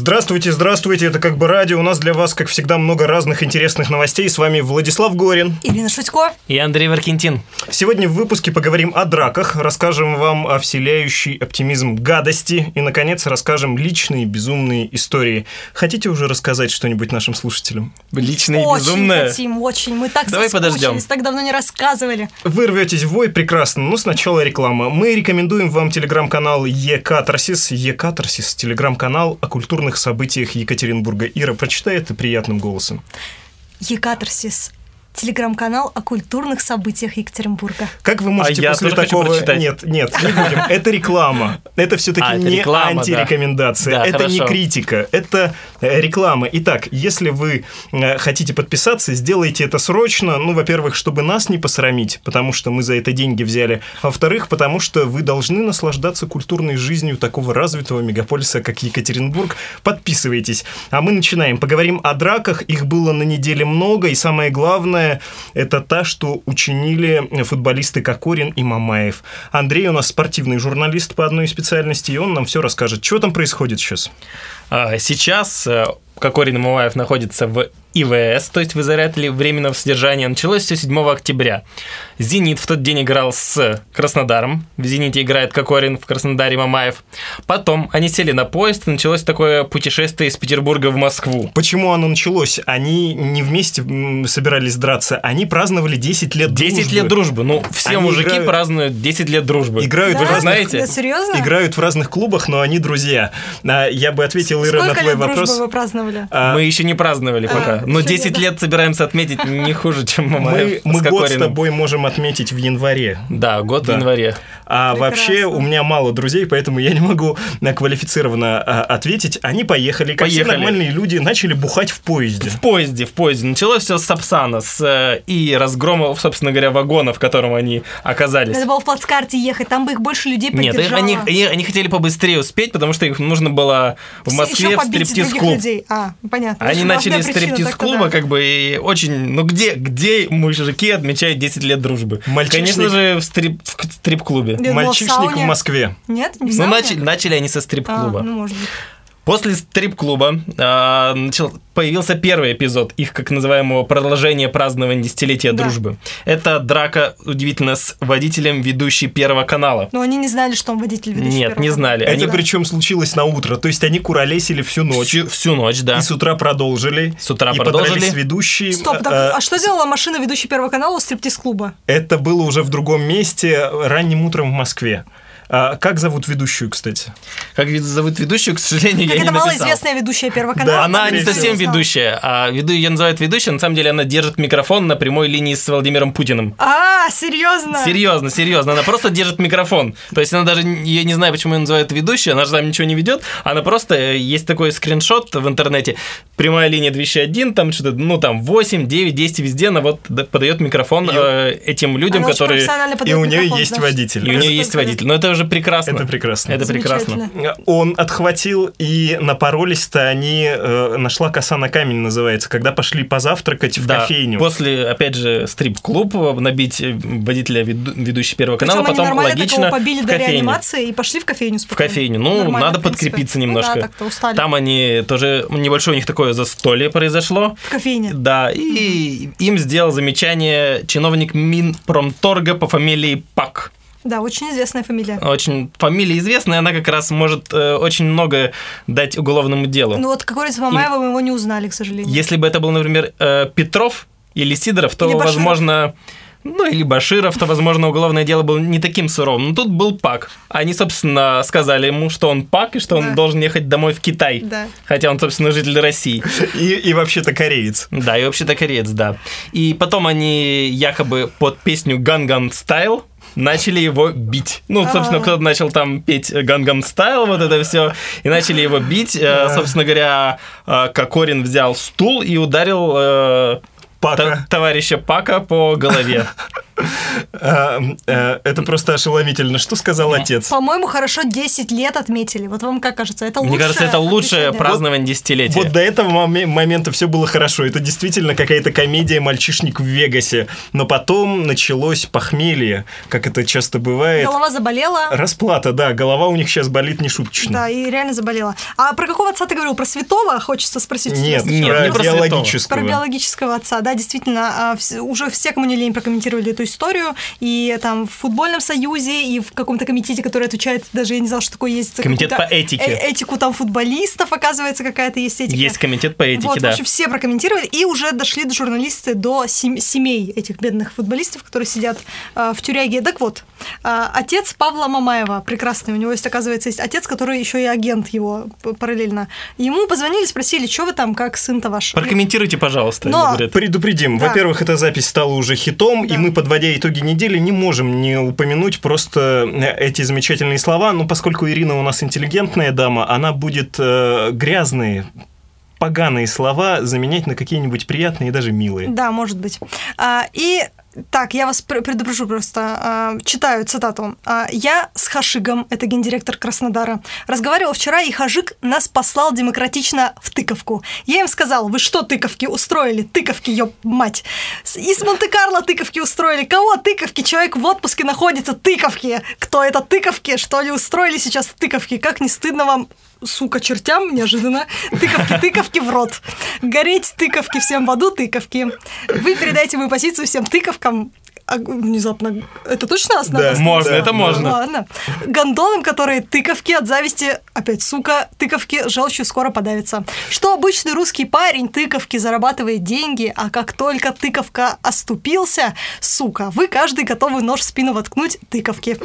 Здравствуйте, здравствуйте, это как бы радио. У нас для вас, как всегда, много разных интересных новостей. С вами Владислав Горин. Ирина Шутько. И Андрей Варкентин. Сегодня в выпуске поговорим о драках, расскажем вам о вселяющей оптимизм гадости и, наконец, расскажем личные безумные истории. Хотите уже рассказать что-нибудь нашим слушателям? Личные очень безумные? хотим, очень. Мы так Давай подождем. так давно не рассказывали. Вы рветесь в бой, прекрасно, но сначала реклама. Мы рекомендуем вам телеграм-канал Е-Катарсис. Е-Катарсис – телеграм-канал о культурных событиях Екатеринбурга. Ира, прочитай это приятным голосом. Екатерсис. Телеграм-канал о культурных событиях Екатеринбурга. Как вы можете А я после такого... Нет, нет, не будем. Это реклама. Это все-таки А, это не реклама, да. антирекомендация. Да, это не хорошо. критика. Это э, реклама. Итак, если вы э, хотите подписаться, сделайте это срочно. Ну, во-первых, чтобы нас не посрамить, потому что мы за это деньги взяли. А во-вторых, потому что вы должны наслаждаться культурной жизнью такого развитого мегаполиса, как Екатеринбург. Подписывайтесь. А мы начинаем. Поговорим о драках. Их было на неделе много. И самое главное, это та, что учинили футболисты Кокорин и Мамаев. Андрей у нас спортивный журналист по одной специальности, и он нам все расскажет. Что там происходит сейчас? А, Сейчас э, Кокорин и Мамаев находятся в ИВС, то есть в изоляторе временного содержания. Началось все 7 октября. «Зенит» в тот день играл с Краснодаром. В «Зените» играет Кокорин, в Краснодаре Мамаев. Потом они сели на поезд, и началось такое путешествие из Петербурга в Москву. Почему оно началось? Они не вместе собирались драться, они праздновали 10 лет 10 дружбы. лет дружбы. Ну, все Они мужики играют- празднуют 10 лет дружбы. Играют Вы в разных- знаете? Да, серьезно? Играют в разных клубах, но они друзья. А, Я бы ответил, Ира, на Сколько твой лет дружбы вопрос. вы праздновали? А, Мы еще не праздновали А, пока. Но еще 10 нет, да. лет собираемся отметить не хуже, чем Мы, Мамаев мы с год с тобой можем отметить в январе. Да, год Да. в январе. А Прекрасно. вообще у меня мало друзей, поэтому я не могу э, квалифицированно а, ответить. Они поехали, как все нормальные люди, начали бухать в поезде. В поезде, в поезде. Началось все с Сапсана, с э, и разгрома, собственно говоря, вагона, в котором они оказались. Надо было в плацкарте ехать, там бы их больше людей Нет, они, они, они хотели побыстрее успеть, потому что их нужно было в Москве в стриптиз-клуб. людей. А, понятно. Они начали стриптиз-клуба, да. как бы, и очень... Ну, где, где мужики отмечают 10 лет дружбы? Мальчишник. Конечно же, в, стрип, в стрип-клубе. В Мальчишник в сауне. Москве. Нет, не в Ну, начали, начали они со А, стрип-клуба. ну, может быть. После стрип-клуба а, начал- появился первый эпизод их, как называемого, продолжения празднования десятилетия Да. дружбы. Это драка, удивительно, с водителем ведущей Первого канала. Но они не знали, что он водитель ведущий Нет, Первого не канала. знали. Это Они причем случилось на утро. То есть они куролесили всю ночь. всю, всю ночь, да. И с утра продолжили. С утра и продолжили. подрались ведущие. Стоп, так, А, а что делала машина ведущей Первого канала у стриптиз-клуба? Это было уже в другом месте, ранним утром в Москве. А как зовут ведущую, кстати? Как зовут ведущую, к сожалению, Как я это не написал. малоизвестная ведущая Первого Да, канала. Она скорее не совсем ведущая, а веду, ее называют ведущей, на самом деле она держит микрофон на прямой линии с Владимиром Путиным. А, серьезно? Серьезно, серьезно. Она просто держит микрофон. То есть она даже, я не знаю, почему ее называют ведущей, она же там ничего не ведет. Она просто, э, есть такой скриншот в интернете, прямая линия 201, там что-то, ну там 8, 9, 10 везде, она вот подает микрофон И- э, этим людям, Она которые... И у нее есть значит. водитель. И у нее есть водитель. Но это уже прекрасно. Это прекрасно. Это прекрасно. Он отхватил, и напоролись-то они, э, нашла коса на камень называется, когда пошли позавтракать в Да, кофейню. после, опять же, стрип-клуб, э, набить водителя веду- ведущей Первого канала, Причем они потом логично побили в до кофейню. реанимации и пошли в кофейню В спокойно. кофейню. Ну, Нормально, надо в подкрепиться Ну немножко. да, так-то устали. Там они тоже, небольшое у них такое застолье произошло. В кофейне. Да, и им сделал замечание чиновник Минпромторга по фамилии Пак. Да, очень известная фамилия. Очень фамилия известная, она как раз может э, очень много дать уголовному делу. Ну вот какой Мамаева мы его не узнали, к сожалению. Если бы это был, например, э, Петров или Сидоров, то, Или Баширов. Ну или Баширов, то, возможно, уголовное дело было не таким суровым. Но тут был Пак. Они, собственно, сказали ему, что он Пак и что он Да. должен ехать домой в Китай. Да. Хотя он, собственно, житель России. И, и вообще-то кореец. Да, и вообще-то кореец, да. И потом они якобы под песню Ганган Стайл начали его бить. Ну, собственно, А. кто-то начал там петь Гангам Стайл, вот это все, и начали его бить. Э, Собственно говоря, э, Кокорин взял стул и ударил э, Пака. товарища Пака по голове. А, э, Это просто ошеломительно. Что сказал отец? По-моему, хорошо 10 лет отметили. Вот вам как кажется? Это Мне кажется, это лучшее празднование десятилетия. Вот до этого моме- момента все было хорошо. Это действительно какая-то комедия «Мальчишник в Вегасе». Но потом началось похмелье, как это часто бывает. Голова заболела. Расплата, да. Голова у них сейчас болит нешуточно. Да, и реально заболела. А про какого отца ты говорил? Про святого? Хочется спросить. Нет. Нет, про не про святого. биологического. Про биологического отца, да, действительно, а, уже все, кому не лень, прокомментировали эту историю, и там в футбольном союзе, и в каком-то комитете, который отвечает, даже я не знала, что такое есть. Комитет по этике. э- этику там футболистов, оказывается, какая-то есть этика. Есть комитет по этике, вот, в да. общем, все прокомментировали, и уже дошли до журналисты до сем- семей этих бедных футболистов, которые сидят э, в тюряге. Так вот, э, отец Павла Мамаева, прекрасный, у него есть, оказывается, есть отец, который еще и агент его параллельно. Ему позвонили, спросили, что вы там, как сын-то ваш? Прокомментируйте, пожалуйста. Но- говорят. Предупредим. Да. Во-первых, эта запись стала уже хитом, Да. и мы, подводя итоги недели, не можем не упомянуть просто э, эти замечательные слова. Но поскольку Ирина у нас интеллигентная дама, она будет э, грязные, поганые слова заменять на какие-нибудь приятные и даже милые. Да, может быть. А, и так, я вас пр- предупрежу просто. А, читаю цитату. А, «Я с Хашигом, это гендиректор Краснодара, разговаривал вчера, и Хажик нас послал демократично в тыковку. Я им сказал, вы что тыковки устроили? Тыковки, ёб мать! Из Монте-Карло тыковки устроили. Кого тыковки? Человек в отпуске находится. Тыковки! Кто это тыковки? Что они устроили сейчас тыковки? Как не стыдно вам сука, чертям, неожиданно. Тыковки, тыковки в рот. Гореть тыковки всем в аду, тыковки. Вы передайте мою позицию всем Come. А, внезапно. Это точно надо Да. Можно, Да, это можно. Ладно. Гондонам, которые тыковки от зависти, опять сука, тыковки желчью скоро подавятся. Что обычный русский парень тыковки зарабатывает деньги, а как только тыковка оступился, сука, вы каждый готовы нож в спину воткнуть тыковки.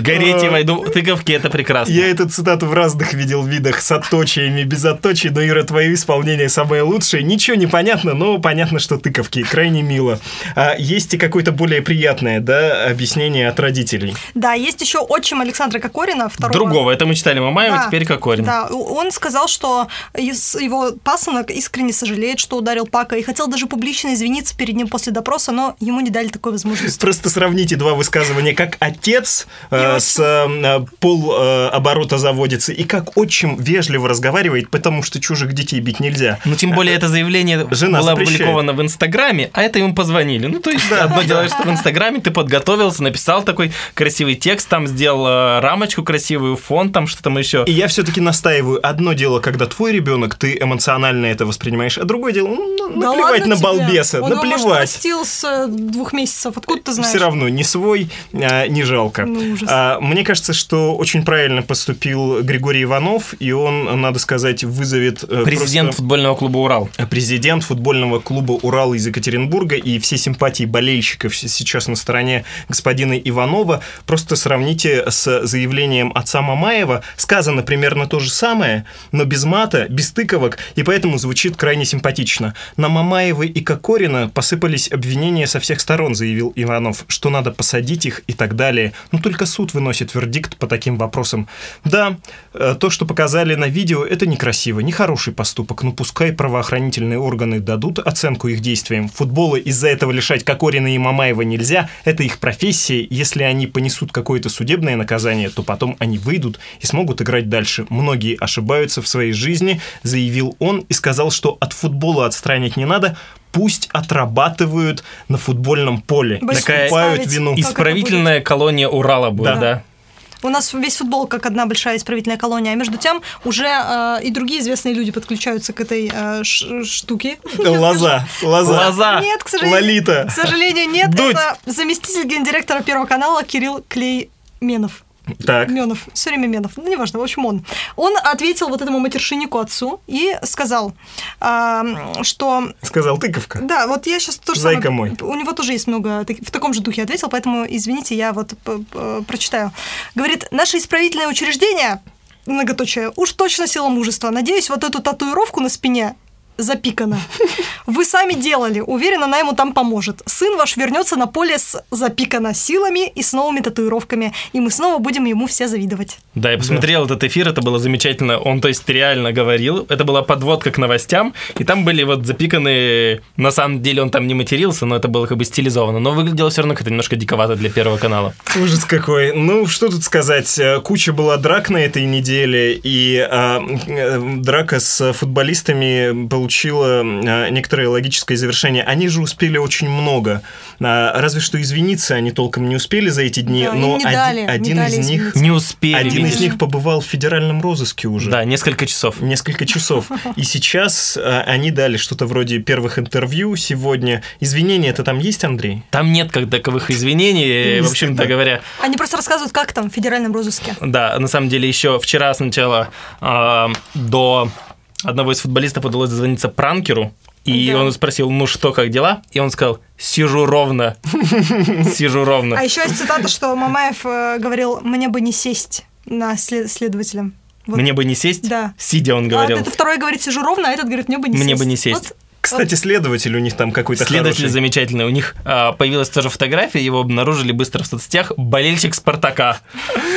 Гореть и войду тыковки, это прекрасно. Я эту цитату в разных видел видах, с отточиями, без отточий, но, Ира, твое исполнение самое лучшее. Ничего не понятно, но понятно, что тыковки. Крайне мило. А есть и какое-то более приятное, да, объяснение от родителей. Да, есть еще отчим Александра Кокорина, второго. Другого. Это мы читали Мамаева, Да, теперь Кокорин. Да, он сказал, что его пасынок искренне сожалеет, что ударил Пака, и хотел даже публично извиниться перед ним после допроса, но ему не дали такой возможности. Просто сравните два высказывания, как отец э, с э, пол э, оборота заводится, и как отчим вежливо разговаривает, потому что чужих детей бить нельзя. Ну, тем более, это заявление Жена было запрещает. опубликовано в Инстаграме, а это ему позвонили. Ну, то есть, одно дело, что в Инстаграме ты подготовился, написал такой красивый текст, там сделал э, рамочку красивую, фон, там что там еще. И я все-таки настаиваю, одно дело, когда твой ребенок, ты эмоционально это воспринимаешь, а другое дело, ну, Да наплевать ладно на тебе. балбеса, Он может, наплевать. растил с двух месяцев, откуда ты знаешь? Все равно не свой, а, не жалко. Ну, ужас. А, мне кажется, что очень правильно поступил Григорий Иванов, и он, надо сказать, вызовет э, Президент просто- футбольного клуба «Урал». президент футбольного клуба «Урал» из Екатеринбурга, и все симпатии болельщиков сейчас на стороне господина Иванова. Просто сравните с заявлением отца Мамаева. Сказано примерно то же самое, но без мата, без тыковок, и поэтому звучит крайне симпатично. На Мамаева и Кокорина посыпались обвинения со всех сторон, заявил Иванов, что надо посадить их и так далее. Но только суд выносит вердикт по таким вопросам. Да, э, то, что показали на видео, это некрасиво, нехороший поступок, но пускай правоохранительные органы дадут оценку их действиям. Футбола из-за этого лишать Кокорина и Мамаева нельзя, это их профессия, если они понесут какое-то судебное наказание, то потом они выйдут и смогут играть дальше. Многие ошибаются в своей жизни, заявил он и сказал, что от футбола отстранить не надо, пусть отрабатывают на футбольном поле, представить. вину. Исправительная колония Урала будет, Да. да. У нас весь футбол как одна большая исправительная колония, а между тем уже э, и другие известные люди подключаются к этой э, ш- штуке. Лоза, лоза. Лоза. Нет, к сожалению. Лолита. К сожалению, нет. Дудь. Это заместитель гендиректора Первого канала Кирилл Клейменов. Так. Менов, все время Менов, ну неважно, в общем он. Он ответил вот этому матершиннику отцу и сказал, а, что Сказал тыковка. да, вот я сейчас тоже Зайка мой. У него тоже есть много в таком же духе ответил, поэтому извините, я вот прочитаю. Говорит, наше исправительное учреждение многоточие, уж точно сила мужества. Надеюсь, вот эту татуировку на спине запикано. Вы сами делали. Уверена, она ему там поможет. Сын ваш вернется на поле с запикано силами и с новыми татуировками. И мы снова будем ему все завидовать. Да, я посмотрел этот эфир, это было замечательно. Он, то есть, реально говорил. Это была подводка к новостям. И там были вот запиканные... На самом деле он там не матерился, но это было как бы стилизовано. Но выглядело все равно как-то немножко диковато для Первого канала. Ужас какой. Ну, что тут сказать. Э, Куча была драк на этой неделе, и а, э, драка с футболистами получила а, некоторое логическое завершение. Они же успели очень много. А, разве что извиниться они толком не успели за эти дни, Да, но не один, дали, не один дали из них... Не успели. Один видишь. из них побывал в федеральном розыске уже. Да, несколько часов. Несколько часов. И сейчас а, они дали что-то вроде первых интервью сегодня. Извинения это там есть, Андрей? Там нет как таковых извинений, в общем-то говоря. Они просто рассказывают, как там в федеральном розыске. Да, на самом деле еще вчера сначала э, до одного из футболистов удалось дозвониться пранкеру, и Да. он спросил, ну что, как дела? И он сказал, сижу ровно, сижу ровно. А еще есть цитата, что Мамаев э, говорил, мне бы не сесть на след- следователя. Вот. Мне бы не сесть, Да. сидя он А говорил. это второй говорит, сижу ровно, а этот говорит, мне бы не Мне сесть. бы не сесть. Вот Кстати, следователь у них там какой-то Следователь хороший. замечательный. У них а, появилась тоже фотография, его обнаружили быстро в соцсетях. Болельщик Спартака.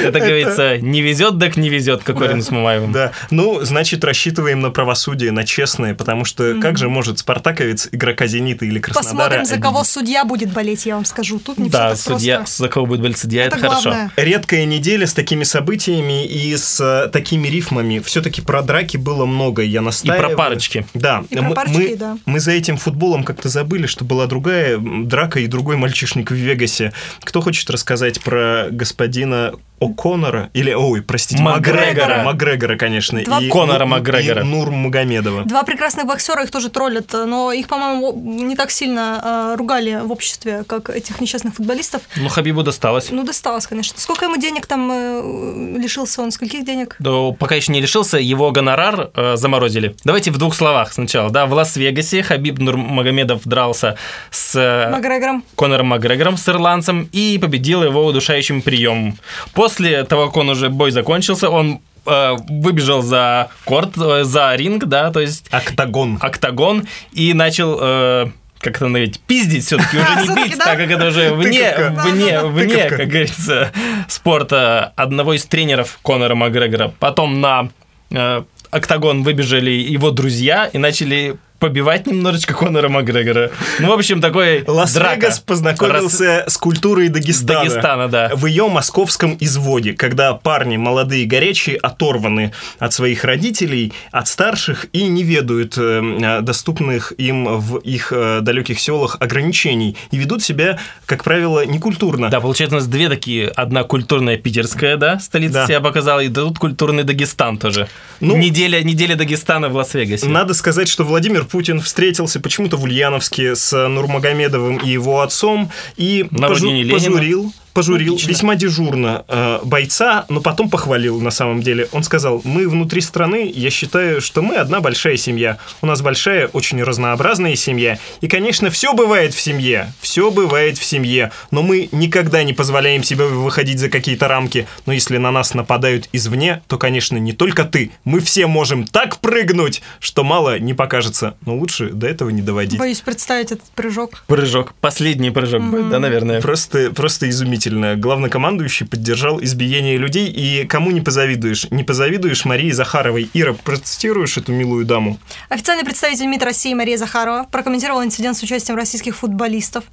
Это, говорится, не везет, так не везет, как Орин с Мамаевым. Да, ну, значит, рассчитываем на правосудие, на честное, потому что как же может спартаковец игрока «Зенита» или Краснодара Посмотрим, за кого судья будет болеть, я вам скажу. Тут не Да, судья, за кого будет болеть судья, это, хорошо. Редкая неделя с такими событиями и с э, такими рифмами. Все-таки про драки было много, я И настаиваю. про парочки. Да, И про парочки, мы- мы за этим футболом как-то забыли, что была другая драка и другой мальчишник в Вегасе. Кто хочет рассказать про господина О'Коннора? Или, ой, простите, Макгрегора. Макгрегора. Конечно. Два- и Конора Макгрегора. И Нур Магомедова. Два прекрасных боксера их тоже троллят, но их, по-моему, не так сильно э, ругали в обществе, как этих несчастных футболистов. Ну, Хабибу досталось. Ну, досталось, конечно. Сколько ему денег там э, лишился он? Скольких денег? Да, пока еще не лишился, его гонорар э, заморозили. Давайте в двух словах сначала. Да, в Лас-Вегасе Хабиб Нурмагомедов дрался с э, Макгрегором. Конором Макгрегором, с ирландцем, и победил его удушающим приемом. После того, как он уже бой закончился, он э, выбежал за корт, э, за ринг, да, то есть Октагон. октагон, и начал... э, как это наверное, пиздить все-таки, уже не бить, так как это уже вне, вне, вне, как говорится, спорта одного из тренеров Конора Макгрегора. Потом на э, октагон выбежали его друзья и начали побивать немножечко Конора Макгрегора. Ну, в общем, такой драка. Лас-Вегас познакомился с культурой Дагестана. Дагестана, да. В ее московском изводе, когда парни молодые и горячие оторваны от своих родителей, от старших и не ведают э, доступных им в их э, далеких селах ограничений и ведут себя, как правило, некультурно. Да, получается, у нас две такие. Одна культурная питерская, да, столица Да. себя показала, и тут культурный Дагестан тоже. Ну- неделя, неделя Дагестана в Лас-Вегасе. Надо сказать, что Владимир Путин встретился почему-то в Ульяновске с Нурмагомедовым и его отцом и На пожу- пожурил, пожурил Логично. весьма дежурно э, бойца, но потом похвалил на самом деле. Он сказал, мы внутри страны, я считаю, что мы одна большая семья. У нас большая, очень разнообразная семья. И, конечно, все бывает в семье. Все бывает в семье. Но мы никогда не позволяем себе выходить за какие-то рамки. Но если на нас нападают извне, то, конечно, не только ты. Мы все можем так прыгнуть, что мало не покажется. Но лучше до этого не доводить. Боюсь представить этот прыжок. Прыжок. Последний прыжок будет, да, наверное. Просто, просто изумительно. Главнокомандующий поддержал избиение людей, и кому не позавидуешь? Не позавидуешь Марии Захаровой. Ира, процитируешь эту милую даму? Официальный представитель МИД России Мария Захарова прокомментировала инцидент с участием российских футболистов.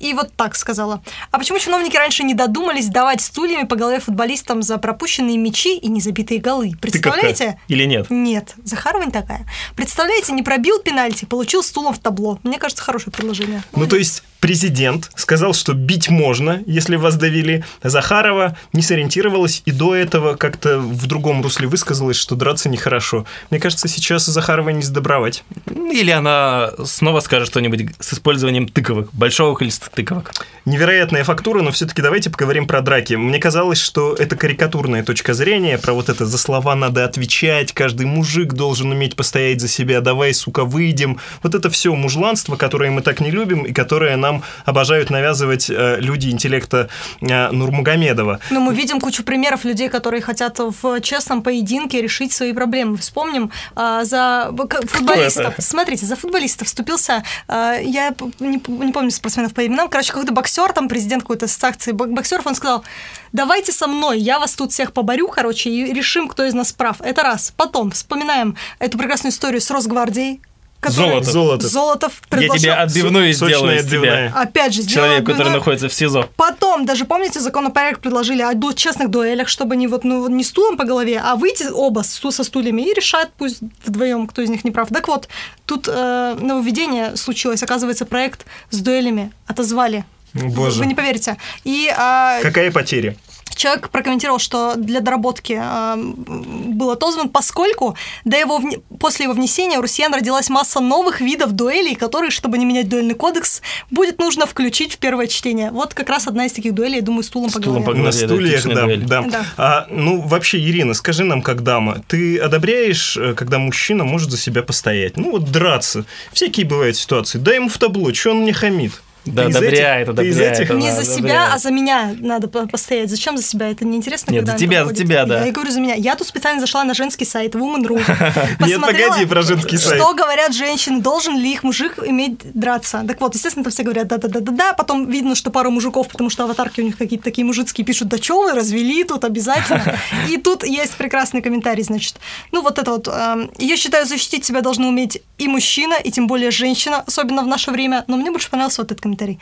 И вот так сказала. А почему чиновники раньше не додумались давать стульями по голове футболистам за пропущенные мячи и незабитые голы? Представляете? Или нет? Нет, Захарова не такая. Представляете, не пробил пенальти, получил стулом в табло. Мне кажется, хорошее предложение. Ну, то есть президент сказал, что бить можно, если вас довели. Захарова не сориентировалась и до этого как-то в другом русле высказалась, что драться нехорошо. Мне кажется, сейчас Захарова не сдобровать. Или она снова скажет что-нибудь с использованием тыковых, большого количества тыковок. Невероятная фактура, но все-таки давайте поговорим про драки. Мне казалось, что это карикатурная точка зрения, про вот это за слова надо отвечать, каждый мужик должен уметь постоять за себя, давай, сука, выйдем. Вот это все мужланство, которое мы так не любим и которое нам обожают навязывать э, люди интеллекта э, Нурмагомедова. Но мы видим кучу примеров людей, которые хотят в честном поединке решить свои проблемы. Вспомним э, за футболистов. Смотрите, за футболистов вступился, э, я не, не помню спортсменов по именам, короче, какой-то боксер, там президент какой-то ассоциации бок- боксеров, он сказал, давайте со мной, я вас тут всех поборю, короче, и решим, кто из нас прав. Это раз. Потом вспоминаем эту прекрасную историю с Росгвардией. Которая- Золотов. Золотов. Золотов Я тебе предложил- отбивную Сочная сделаю из отбивная. тебя. Опять же, Человек, который отбивную. находится в СИЗО. Потом, даже помните, законопроект предложили о ду- честных дуэлях, чтобы не вот ну, не стулом по голове, а выйти оба с- со стульями и решать пусть вдвоем, кто из них не прав. Так вот, тут э, нововведение случилось. Оказывается, проект с дуэлями отозвали. Боже. Вы не поверите. И а, Какая потеря? Человек прокомментировал, что для доработки э, был отозван, поскольку до его вне- после его внесения у россиян родилась масса новых видов дуэлей, которые, чтобы не менять дуэльный кодекс, будет нужно включить в первое чтение. Вот как раз одна из таких дуэлей, я думаю, стулом, Стулом по голове. На стульях, да, да. Да. А, ну, вообще, Ирина, скажи нам, как дама, ты одобряешь, э, когда мужчина может за себя постоять? Ну, вот драться. Всякие бывают ситуации. Дай ему в табло, что он мне хамит? Да, Ты одобряет, этих- ты из одобряет, она Не за себя, одобряет. а за меня надо по- постоять. Зачем за себя? Это неинтересно, Нет, когда за тебя, за тебя, да. Я говорю за меня. Я тут специально зашла на женский сайт Woman.ru. Нет, погоди, про женский сайт. Что говорят женщины? Должен ли их мужик иметь драться? Так вот, естественно, там все говорят да-да-да-да-да. Потом видно, что пару мужиков, потому что аватарки у них какие-то такие мужицкие, пишут, да чё вы, развели тут обязательно. И тут есть прекрасный комментарий, значит. Ну, вот это вот. эм, Я считаю, защитить себя должны уметь и мужчина, и тем более женщина, особенно в наше время. Но мне больше понравился вот этот комментарий.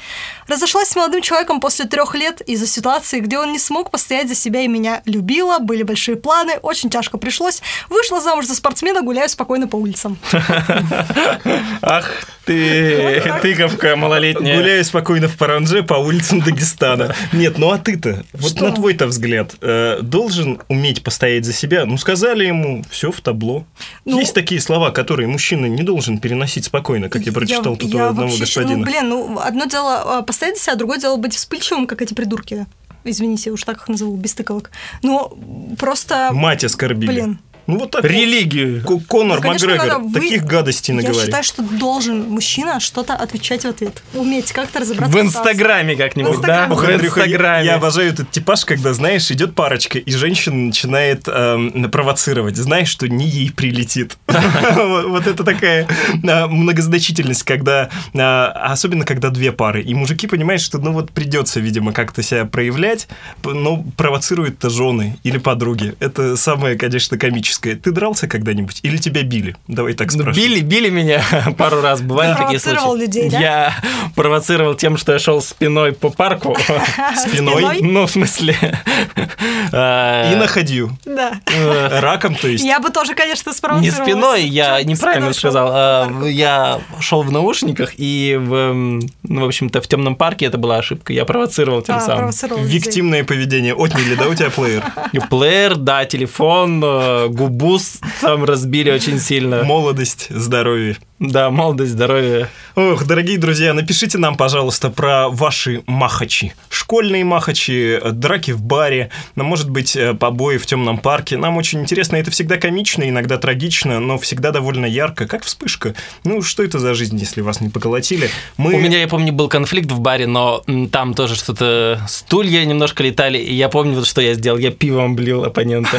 Разошлась с молодым человеком после трех лет из-за ситуации, где он не смог постоять за себя и меня любила, были большие планы, очень тяжко пришлось. Вышла замуж за спортсмена, гуляю спокойно по улицам. Ах ты, тыковка малолетняя. Гуляю спокойно в Паранже по улицам Дагестана. Нет, ну а ты-то, вот Что? на твой-то взгляд, э, должен уметь постоять за себя? Ну, сказали ему, все в табло. Ну- Есть такие слова, которые мужчина не должен переносить спокойно, как я прочитал тут у одного щ- господина. Ну, блин, ну, одно дело а, постоять за себя, другое дело быть вспыльчивым, как эти придурки. Извините, уж так их назову, без тыковок. Но просто... Мать оскорбили. Блин. Ну, вот так. Религию. Ко- Конор Ну, конечно, Макгрегор вы- таких гадостей Я наговорит. считаю, что должен мужчина что-то отвечать в ответ. Уметь как-то разобраться В. Инстаграме как-нибудь, да? Инстаграме. Ох, В Андрюха, я- Инстаграме. Я обожаю этот типаж, когда, знаешь, идет парочка, и женщина начинает эм, провоцировать. Знаешь, что не ей прилетит. Вот это такая а, многозначительность, когда, а, особенно когда две пары, и мужики понимают, что, ну вот придется, видимо, как-то себя проявлять, но провоцируют-то жены или подруги. Это самое, конечно, комическое. Ты дрался когда-нибудь или тебя били? Давай так Ну, спрашиваю. Били, били меня пару раз, бывали такие провоцировал случаи. людей, да? Я провоцировал тем, что я шел спиной по парку. Спиной? Ну, в смысле... э, И находил. Да. э, Раком, то есть. Я бы тоже, конечно, Не спровоцировала. спиной, я неправильно сказал. а? Я шел в наушниках, и, в, ну, в общем-то, в темном парке это была ошибка. Я провоцировал тем А, самым. Виктимное поведение. Отняли, да, у тебя плеер? Плеер, да, телефон, э, губу с- там разбили очень сильно. Молодость, здоровье. Да, молодость, здоровье. Ох, дорогие друзья, напишите нам, пожалуйста, про ваши махачи. Школьные махачи, э, драки в баре, ну, может быть, э, побои в темном парке. Нам очень интересно, это всегда комично, иногда трагично, но всегда довольно ярко, как вспышка. Ну, что это за жизнь, если вас не поколотили? Мы... У меня, я помню, был конфликт в баре, но там тоже что-то стулья немножко летали, и я помню, вот что я сделал. Я пивом блил оппонента.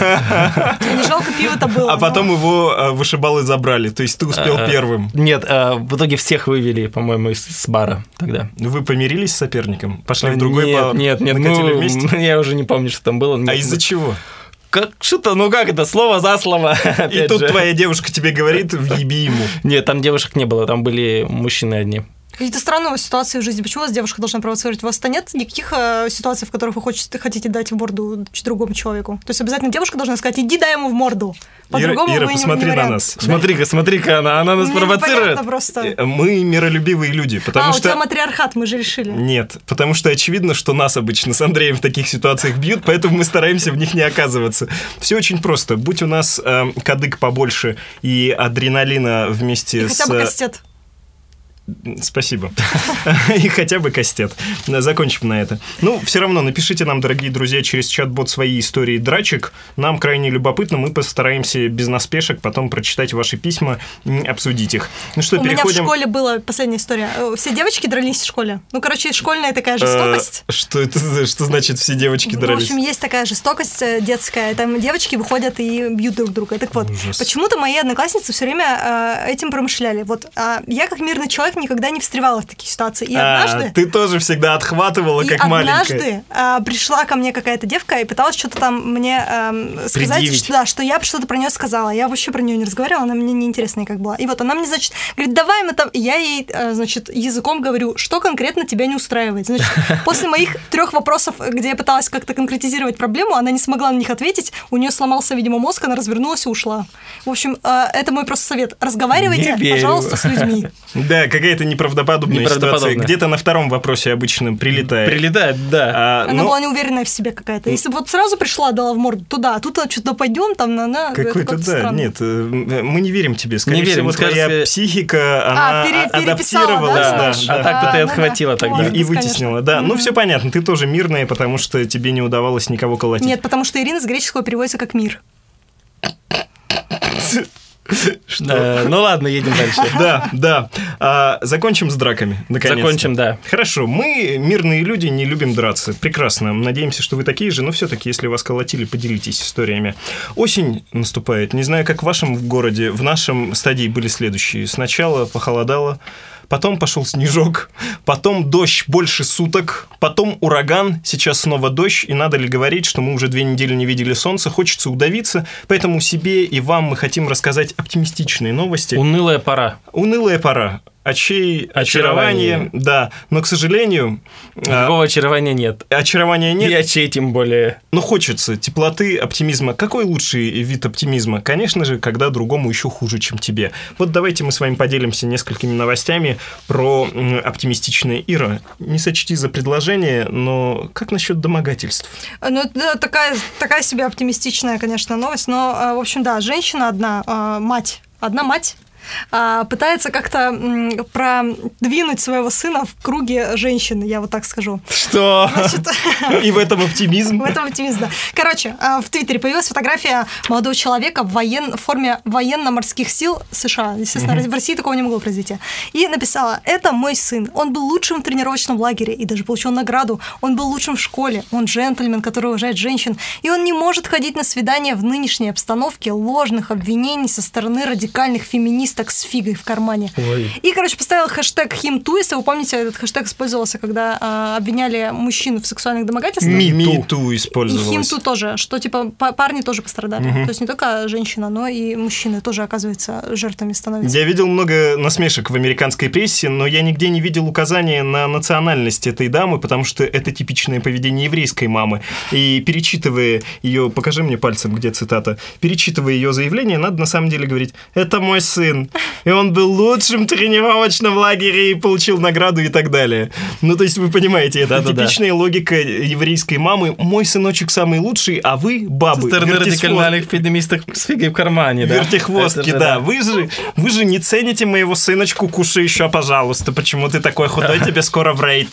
Не жалко пива-то было. А потом его э, вышибалы забрали, то есть ты успел А, первым. Нет, э, в итоге всех вывели, по-моему, из бара тогда. Вы помирились с соперником? Пошли в другой нет, бар? нет, нет, ну, вместе? я уже не помню, что там было. А из-за чего? Как что-то, ну как это, слово за слово. И тут же. твоя девушка тебе говорит, въеби ему. Нет, там девушек не было, там были мужчины одни. Какие-то странные у ситуации в жизни. Почему вас девушка должна провоцировать? У вас-то нет никаких э, ситуаций, в которых вы хочете, хотите дать в морду другому человеку? То есть обязательно девушка должна сказать, иди дай ему в морду. Ира, По-другому Ира, не- посмотри не на вариант. нас. Смотри-ка, смотри-ка, она, она нас Мне провоцирует. просто. Э, Мы миролюбивые люди, потому а, у что... тебя матриархат, мы же решили. Нет, потому что очевидно, что нас обычно с Андреем в таких ситуациях бьют, поэтому мы стараемся в них не оказываться. Все очень просто. Будь у нас э, кадык побольше и адреналина вместе И с... хотя бы кастет. Спасибо. И хотя бы кастет. Закончим на это. Ну, все равно напишите нам, дорогие друзья, через чат-бот свои истории драчек. Нам крайне любопытно. Мы постараемся без наспешек потом прочитать ваши письма, обсудить их. Ну что, У переходим... меня в школе была последняя история. Э, Все девочки дрались в школе. Ну, короче, школьная такая жестокость. Э, Что это? Что значит все девочки Ну, в дрались? общем, есть такая жестокость э, детская. Там девочки выходят и бьют друг друга. Так вот, почему-то мои одноклассницы все время этим промышляли. Вот а я, как мирный человек, никогда не встревала в такие ситуации. И А, однажды... ты тоже всегда отхватывала, И как маленькая. однажды пришла ко мне какая-то девка и пыталась что-то там мне эм, сказать, Предъявить. что, да, что я что-то про нее сказала. Я вообще про нее не разговаривала, она мне неинтересная как была. И вот она мне, значит, говорит, давай мы там... И Я ей, э, значит, языком говорю, что конкретно тебя не устраивает. Значит, после моих трех вопросов, где я пыталась как-то конкретизировать проблему, она не смогла на них ответить, у нее сломался, видимо, мозг, она развернулась и ушла. В общем, э, это мой просто совет. Разговаривайте, пожалуйста, с людьми. Да, какая-то неправдоподобная ситуация. Неправдоподобная. Где-то на втором вопросе обычно прилетает. Прилетает, да. А, Она ну, была неуверенная в себе какая-то. Если бы вот сразу пришла, дала в морду туда, а тут что-то пойдем, там она... это Какой-то, как-то да, странно. нет, э, мы не верим тебе. Скорее Не верим, всего, твоя скажете- психика, она А, пере- переписала, адаптировалась, да, да, да. А так-то ты ну да. отхватила тогда. И, и вытеснила, да. Ну, Мгм. все понятно, ты тоже мирная, потому что тебе не удавалось никого колотить. Нет, потому что Ирина с греческого переводится как мир. Э, Ну ладно, едем дальше. Да, да. А, закончим с драками, наконец. Закончим, да. Хорошо, мы, мирные люди, не любим драться. Прекрасно. Надеемся, что вы такие же, но все-таки, если вас колотили, поделитесь историями. Осень наступает. Не знаю, как в вашем городе. В нашем стадии были следующие. Сначала похолодало, потом пошел снежок, потом дождь больше суток, потом ураган, сейчас снова дождь, и надо ли говорить, что мы уже две недели не видели солнца, хочется удавиться, поэтому себе и вам мы хотим рассказать оптимистичные новости. Унылая пора. Унылая пора. Очей, Очарование. очарование, да. Но, к сожалению, а, Другого очарования нет. очарования И нет, очей тем более. но хочется теплоты, оптимизма. Какой лучший вид оптимизма? Конечно же, когда другому еще хуже, чем тебе. Вот давайте мы с вами поделимся несколькими новостями про оптимистичное Ира. Не сочти за предложение, но как насчет домогательств? Ну, это такая, такая себе оптимистичная, конечно, новость, но, э, в общем, да, женщина одна, э, мать, одна мать, а, пытается как-то продвинуть своего сына в круге женщин, я вот так скажу. Что? Значит, И в этом оптимизм. В этом оптимизм, да. Короче, а, в Твиттере появилась фотография молодого человека в, воен... в форме военно-морских сил США. Естественно, в России такого не могло произойти. И написала, это мой сын. Он был лучшим в тренировочном лагере и даже получил награду. Он был лучшим в школе. Он джентльмен, который уважает женщин. И он не может ходить на свидания в нынешней обстановке ложных обвинений со стороны радикальных феминисток с фигой в кармане. Ой. И, короче, поставил хэштег him если вы помните, этот хэштег использовался, когда а, обвиняли мужчин в сексуальных домогательствах. Ми- Миту И использовалась. химту тоже, что типа па- парни тоже пострадали. То есть не только женщина, но и мужчины тоже, оказывается, жертвами становятся. Я видел много насмешек в американской прессе, но я нигде не видел указания на национальность этой дамы, потому что это типичное поведение еврейской мамы. И перечитывая ее, покажи мне пальцем, где цитата, перечитывая ее заявление, надо на самом деле говорить, это мой сын, и он был лучшим в тренировочном лагере и получил награду и так далее. Ну, то есть вы понимаете, это Да-да-да. типичная логика еврейской мамы. Мой сыночек самый лучший, а вы, Со бабы, стороны вертисфо- радикальных феминисток с фигой в кармане, да? Вертихвостки, же да. Вы же, вы же не цените моего сыночку, кушай еще, пожалуйста. Почему ты такой худой, тебе скоро в рейд.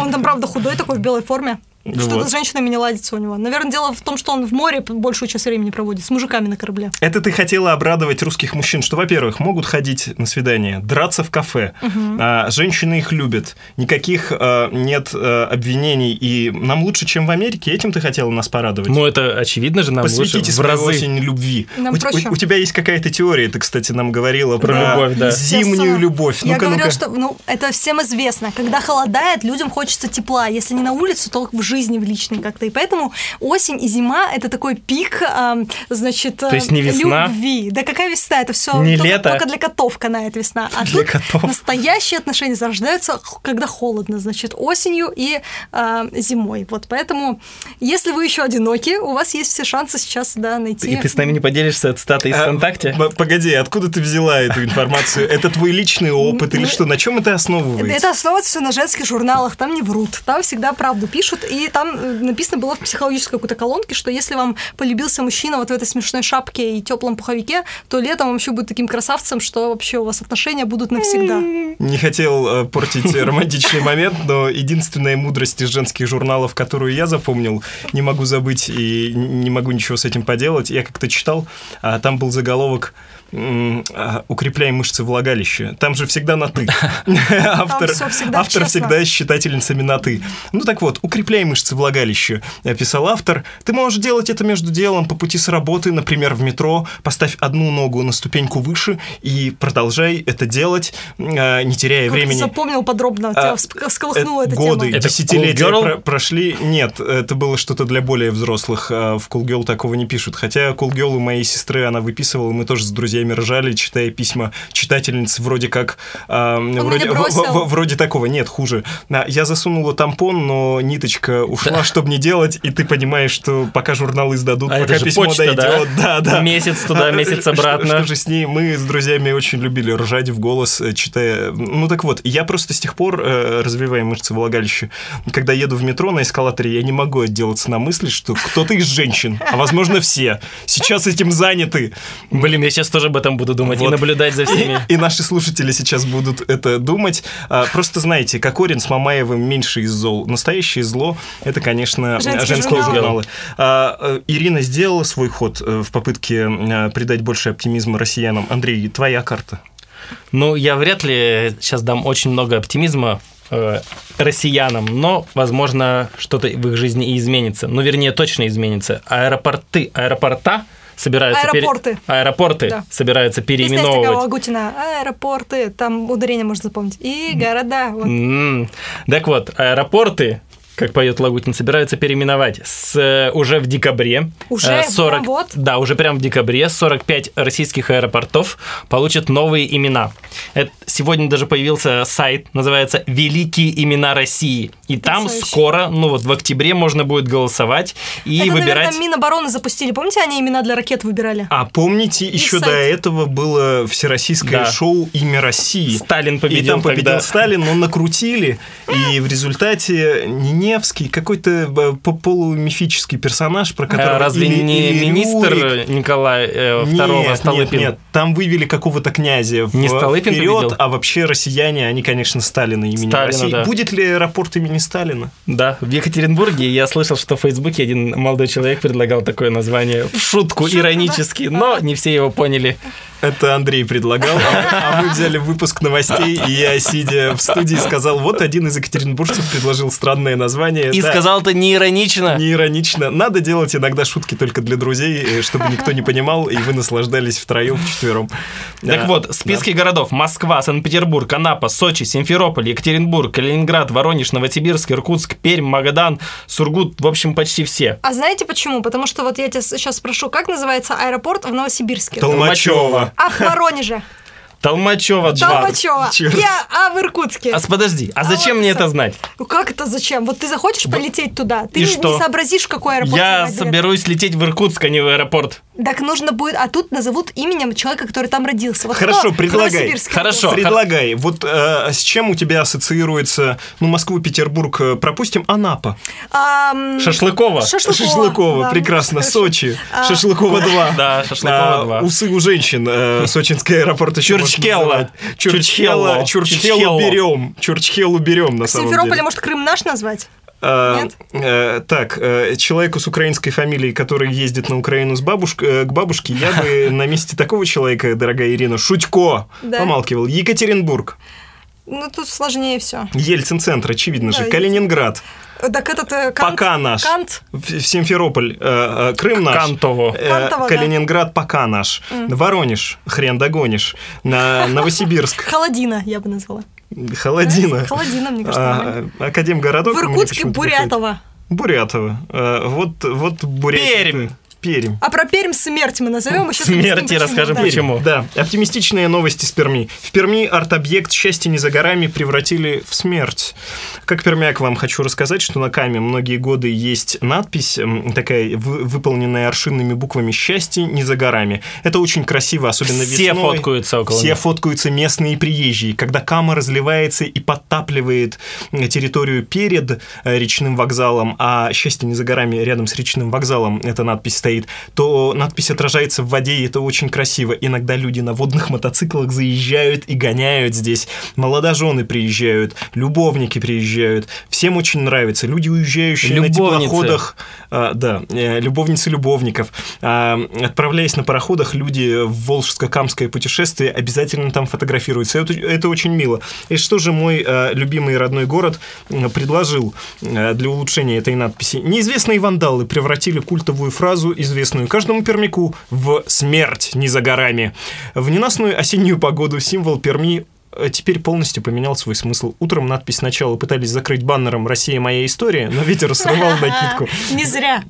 Он там, правда, худой такой в белой форме. Что-то Вот. с женщинами не ладится у него. Наверное, дело в том, что он в море большую часть времени проводит, с мужиками на корабле. Это ты хотела обрадовать русских мужчин, что, во-первых, могут ходить на свидание, драться в кафе, а, женщины их любят, никаких а, нет а, обвинений, и нам лучше, чем в Америке. Этим ты хотела нас порадовать? Ну, это очевидно же нам лучше Посвятите в свою разы. осень любви. Нам у, проще. у- у тебя есть какая-то теория, ты, кстати, нам говорила про, Про любовь, да. зимнюю Естественно. любовь. Я говорю, ну-ка. что ну, это всем известно. Когда холодает, людям хочется тепла. Если не на улицу, то в жизни, в личной как-то. И поэтому осень и зима – это такой пик, значит, То есть не весна? любви. Да какая весна? Это все Не только, лето? только для котов канает весна. А Для тут котов. настоящие отношения зарождаются, когда холодно, значит, осенью и а, зимой. Вот поэтому, если вы еще одиноки, у вас есть все шансы сейчас да, найти. И ты с нами не поделишься цитатой из А, ВКонтакте? Погоди, откуда ты взяла эту информацию? Это твой личный опыт или Ну, что? На чем это основывается? Это основывается все на женских журналах, там не врут, там всегда правду пишут. И И там э, написано было в психологической какой-то колонке, что если вам полюбился мужчина вот в этой смешной шапке и теплом пуховике, то летом он вообще будет таким красавцем, что вообще у вас отношения будут навсегда. Не хотел э, портить романтичный момент, но единственная мудрость из женских журналов, которую я запомнил, не могу забыть и не могу ничего с этим поделать. Я как-то читал, а там был заголовок «Укрепляем мышцы влагалища». Там же всегда на «ты». Автор, всегда автор всегда с читательницами на «ты». Ну так вот, «Укрепляй мышцы влагалища», писал автор. Ты можешь делать это между делом по пути с работы, например, в метро. Поставь одну ногу на ступеньку выше и продолжай это делать, а, не теряя Как ты времени. запомнил подробно, тебя А, вск- всколыхнула эта годы, тема. Десятилетия Cool про- прошли. Нет, это было что-то для более взрослых. а В Cool Girl такого не пишут. Хотя Cool Girl у моей сестры она выписывала, мы тоже с друзьями ржали, читая письма читательниц вроде как... а, вроде, в- в- вроде такого. Нет, хуже. Я засунула тампон, но ниточка ушла, чтобы не делать, и ты понимаешь, что пока журналы сдадут, А пока это же письмо почта, да? дойдет. Да, да. Месяц туда, А, месяц что- обратно. Что же с ней? Мы с друзьями очень любили ржать в голос, э, читая... Ну так вот, я просто с тех пор, э, развивая мышцы влагалища, когда еду в метро на эскалаторе, я не могу отделаться на мысли, что кто-то из женщин, а возможно все, сейчас этим заняты. Блин, я сейчас тоже об этом буду думать и Вот. наблюдать за всеми. И наши слушатели сейчас будут это думать. А, Просто знаете, Кокорин с Мамаевым меньше из зол. Настоящее зло – это, конечно, Женские женские журналы. журналы. А, э, Ирина сделала свой ход э, в попытке э, придать больше оптимизма россиянам. Андрей, твоя карта. Ну, я вряд ли сейчас дам очень много оптимизма э, россиянам, но, возможно, что-то в их жизни и изменится. Ну, вернее, точно изменится. Аэропорты, аэропорта собираются... пере- Аэропорты. Аэропорты Да. собираются Песня переименовывать. такая у Агутина. Аэропорты. Там ударение можно запомнить. И города. Вот. М. Так вот, аэропорты, как поет Лагутин, собираются переименовать с, э, уже в декабре. Уже? Э, 40, Прям вот? Да, уже прям в декабре 45 российских аэропортов получат новые имена. Это, сегодня даже появился сайт, называется «Великие имена России». И там Потрясающе. скоро, ну вот в октябре можно будет голосовать и Это, выбирать... наверное, Минобороны запустили. Помните, они имена для ракет выбирали? А помните, еще сайт. до этого было всероссийское Да. шоу «Имя России». Сталин победил И там победил тогда. Сталин, но накрутили, и в результате Невский, какой-то э, по- полумифический персонаж, про которого... А разве или- не или министр Рюрик. Николай э, II Нет, Столыпин? нет, нет, там вывели какого-то князя в- Не Столыпин вперед, победил? а вообще россияне, они, конечно, Сталина имени Сталина, России. да. Будет ли аэропорт имени Сталина? Да, в Екатеринбурге я слышал, что в Фейсбуке один молодой человек предлагал такое название в шутку, иронически, но не все его поняли. Это Андрей предлагал, а а мы взяли выпуск новостей, и я, сидя в студии, сказал, вот один из екатеринбуржцев предложил странное название. И Да, сказал это не иронично. Не иронично. Надо делать иногда шутки только для друзей, э, чтобы никто не понимал, и вы наслаждались втроем, вчетвером. Так А, вот, списки городов. Москва, Санкт-Петербург, Анапа, Сочи, Симферополь, Екатеринбург, Калининград, Воронеж, Новосибирск, Иркутск, Пермь, Магадан, Сургут. В общем, почти все. А знаете почему? Потому что вот я тебя сейчас спрошу, как называется аэропорт в Новосибирске? Толмачева. А в Воронеже? Толмачева 2. Толмачева. Я, а в Иркутске? А подожди, а А зачем вот мне это знать? Ну как это зачем? Вот ты захочешь полететь туда, ты И не что? сообразишь, в какой аэропорт Я соберусь лететь в Иркутск, а не в аэропорт. Так нужно будет, а тут назовут именем человека, который там родился. Вот Хорошо, кто предлагай. Хорошо. Предлагай. Вот э, с чем у тебя ассоциируется, ну, Москву, Петербург, э, пропустим, Анапа. Ам, Шашлыкова. Шашлыкова. Шашлыкова, да. прекрасно. Хорошо. Сочи, А. Шашлыкова 2. Да, Шашлыкова 2. Усы у женщин. э, Сочинский аэропорт еще Чурчхелла. Чурчхелла. Чурчхеллу берем. Чурчхеллу берем, на самом деле. может, Крым наш назвать? Нет? э, так, э, человеку с украинской фамилией, который ездит на Украину с бабушк- э, к бабушке, я бы на месте такого человека, дорогая Ирина, Шутько, помалкивал. Екатеринбург, Ну, тут сложнее все. Ельцин-центр, очевидно Да, же, Калининград, Так этот э, Кант. пока наш, Кант. В- Симферополь, э, э, Крым наш. Кантово. Э, Кантово, да. Калининград пока наш. Воронеж, хрен догонишь. На Новосибирск, Холодина, я бы назвала. Холодина. Холодина, мне кажется. А, Академгородок. В Иркутске приходит. Бурятова. Бурятова. Вот, вот Бурятия. Пермь. Пермь. А про Пермь смерть мы назовем. и сейчас Смерти объясним, расскажем, да. почему. Да, оптимистичные новости с Перми. В Перми арт-объект «Счастье не за горами» превратили в смерть. Как пермяк вам хочу рассказать, что на Каме многие годы есть надпись, такая вы- выполненная аршинными буквами «Счастье не за горами». Это очень красиво, особенно Все весной. фоткаются около Все них. фоткаются местные приезжие. Когда Кама разливается и подтапливает территорию перед э, речным вокзалом, а «Счастье не за горами» рядом с речным вокзалом эта надпись стоит, то надпись отражается в воде, и это очень красиво. Иногда люди на водных мотоциклах заезжают и гоняют здесь. Молодожены приезжают, любовники приезжают. Всем очень нравится. Люди, уезжающие на Любовницы. теплоходах, а, да, э, любовницы любовников, а, отправляясь на пароходах, люди в Волжско-Камское путешествие обязательно там фотографируются. Это, это очень мило. И что же мой э, любимый родной город предложил э, для улучшения этой надписи? Неизвестные вандалы превратили культовую фразу, известную каждому пермяку, в «смерть не за горами». В ненастную осеннюю погоду символ Перми э, теперь полностью поменял свой смысл. Утром надпись сначала пытались закрыть баннером «Россия моя история», но ветер срывал накидку. Не зря.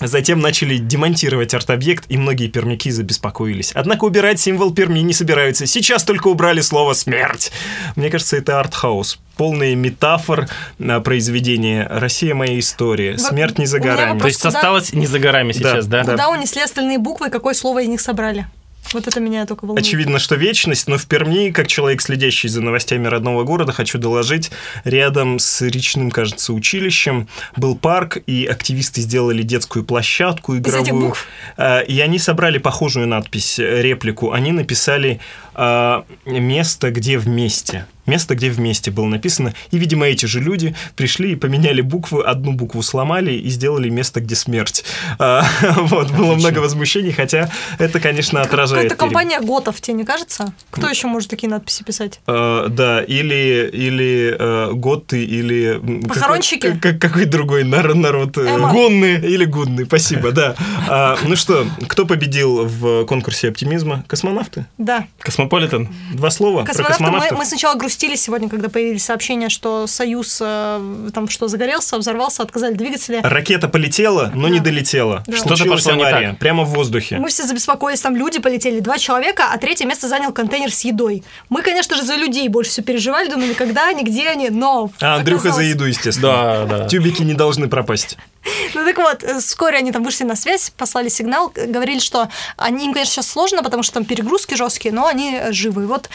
Затем начали демонтировать арт-объект, и многие пермяки забеспокоились. Однако убирать символ Перми не собираются. Сейчас только убрали слово «смерть». Мне кажется, это арт-хаус. Полный метафор на произведение «Россия моя история», «Смерть не за горами». То есть Куда- осталось не за горами сейчас, да? Да. Куда унесли остальные буквы, какое слово из них собрали? Вот это меня только волнует. Очевидно, что вечность, но в Перми, как человек, следящий за новостями родного города, хочу доложить, рядом с речным, кажется, училищем был парк, и активисты сделали детскую площадку Из этих игровую. букв? А, И они собрали похожую надпись, э, реплику. Они написали а, «место, где вместе». Место, где вместе было написано. И, видимо, эти же люди пришли и поменяли буквы, одну букву сломали и сделали место, где смерть. А, Вот, было много возмущений, хотя это, конечно, отражает... Какая-то компания готов, тебе не кажется? Кто еще может такие надписи писать? Э, да, или, или э, готты, или... м, какой- Похоронщики? Как, как- какой другой нар- народ? Эма. Гунны или гунны, спасибо, да. А, ну что, кто победил в конкурсе оптимизма? Космонавты? Да. Космополитен. Два слова про Космонавты, мы, космонавтов. мы сначала грустили сегодня, когда появились сообщения, что Союз э, там что загорелся, взорвался, отказали двигатели. Ракета полетела, но не долетела. Да. Что-то пошло не авария, так. прямо в воздухе. Мы все забеспокоились, там люди полетели, два человека, а третье место занял контейнер с едой. Мы, конечно же, за людей больше всего переживали, думали, когда они, где они, но... А Андрюха за еду, естественно. Да, да. Тюбики не должны пропасть. Ну так вот, э, вскоре они там вышли на связь, послали сигнал, э, говорили, что они, им, конечно, сейчас сложно, потому что там перегрузки жесткие, но они э, живы. И вот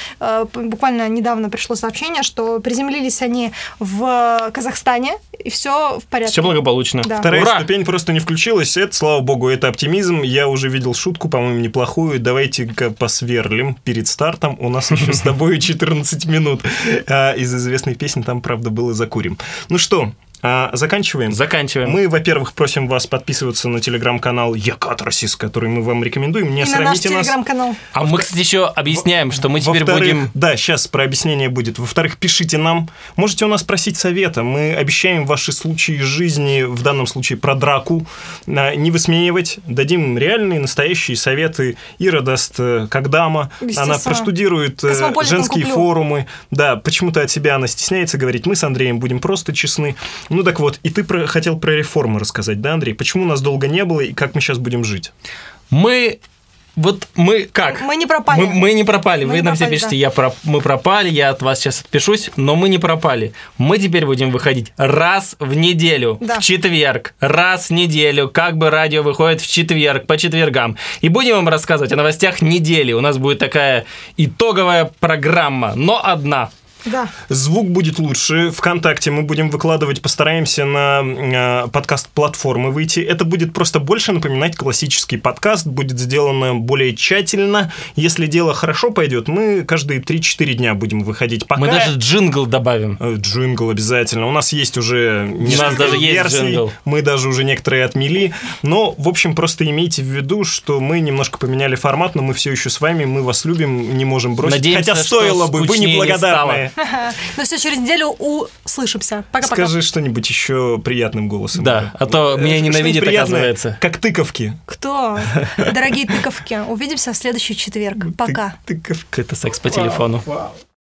буквально недавно пришло сообщение, что приземлились они в Казахстане, и все в порядке. Все благополучно. Да. Вторая Ура! ступень просто не включилась. Это, слава богу, это оптимизм. Я уже видел шутку, по-моему, неплохую. Давайте-ка посверлим перед стартом. У нас еще с тобой 14 минут. А, Из известной песни там, правда, было «Закурим». Ну что, а, заканчиваем? Заканчиваем. Мы, во-первых, просим вас подписываться на телеграм-канал Якатросис, который мы вам рекомендуем. Не И на наш срамите нас. телеграм-канал. А мы, кстати, еще объясняем, что мы теперь будем... Да, сейчас про объяснение будет. Во-вторых, пишите нам. Можете у нас просить совета. Мы обещаем ваши случаи из жизни, в данном случае про драку, а, не высмеивать. Дадим реальные, настоящие советы. Ира даст э, как дама. Естественно. Она проштудирует э, женские куплю. форумы. Да, почему-то от себя она стесняется говорить. Мы с Андреем будем просто честны. Ну так вот, и ты про- хотел про реформы рассказать, да, Андрей? Почему нас долго не было и как мы сейчас будем жить? Мы... Вот мы как? Мы не пропали. Мы, мы не пропали. Мы Вы не нам все пропали, пишете, да. я про... мы пропали, я от вас сейчас отпишусь, но мы не пропали. Мы теперь будем выходить раз в неделю, Да. в четверг, раз в неделю, как бы радио выходит в четверг, по четвергам. И будем вам рассказывать о новостях недели. У нас будет такая итоговая программа, но одна. Да. Звук будет лучше. Вконтакте мы будем выкладывать, постараемся на э, подкаст-платформы выйти. Это будет просто больше напоминать классический подкаст, будет сделано более тщательно. Если дело хорошо пойдет, мы каждые 3-4 дня будем выходить. Пока... Мы даже джингл добавим. Э, Джингл обязательно. У нас есть уже несколько даже есть версий. джингл. Мы даже уже некоторые отмели. Но, в общем, просто имейте в виду, что мы немножко поменяли формат, но мы все еще с вами, мы вас любим, не можем бросить. Надеемся, Хотя стоило бы, вы неблагодарные. Ну все, через неделю услышимся. Пока-пока. Скажи что-нибудь еще приятным голосом. Да, а то меня Э, что-нибудь приятное, оказывается. Как тыковки. Кто? Дорогие тыковки, увидимся в следующий четверг. Пока. Тыковки. Это секс по телефону.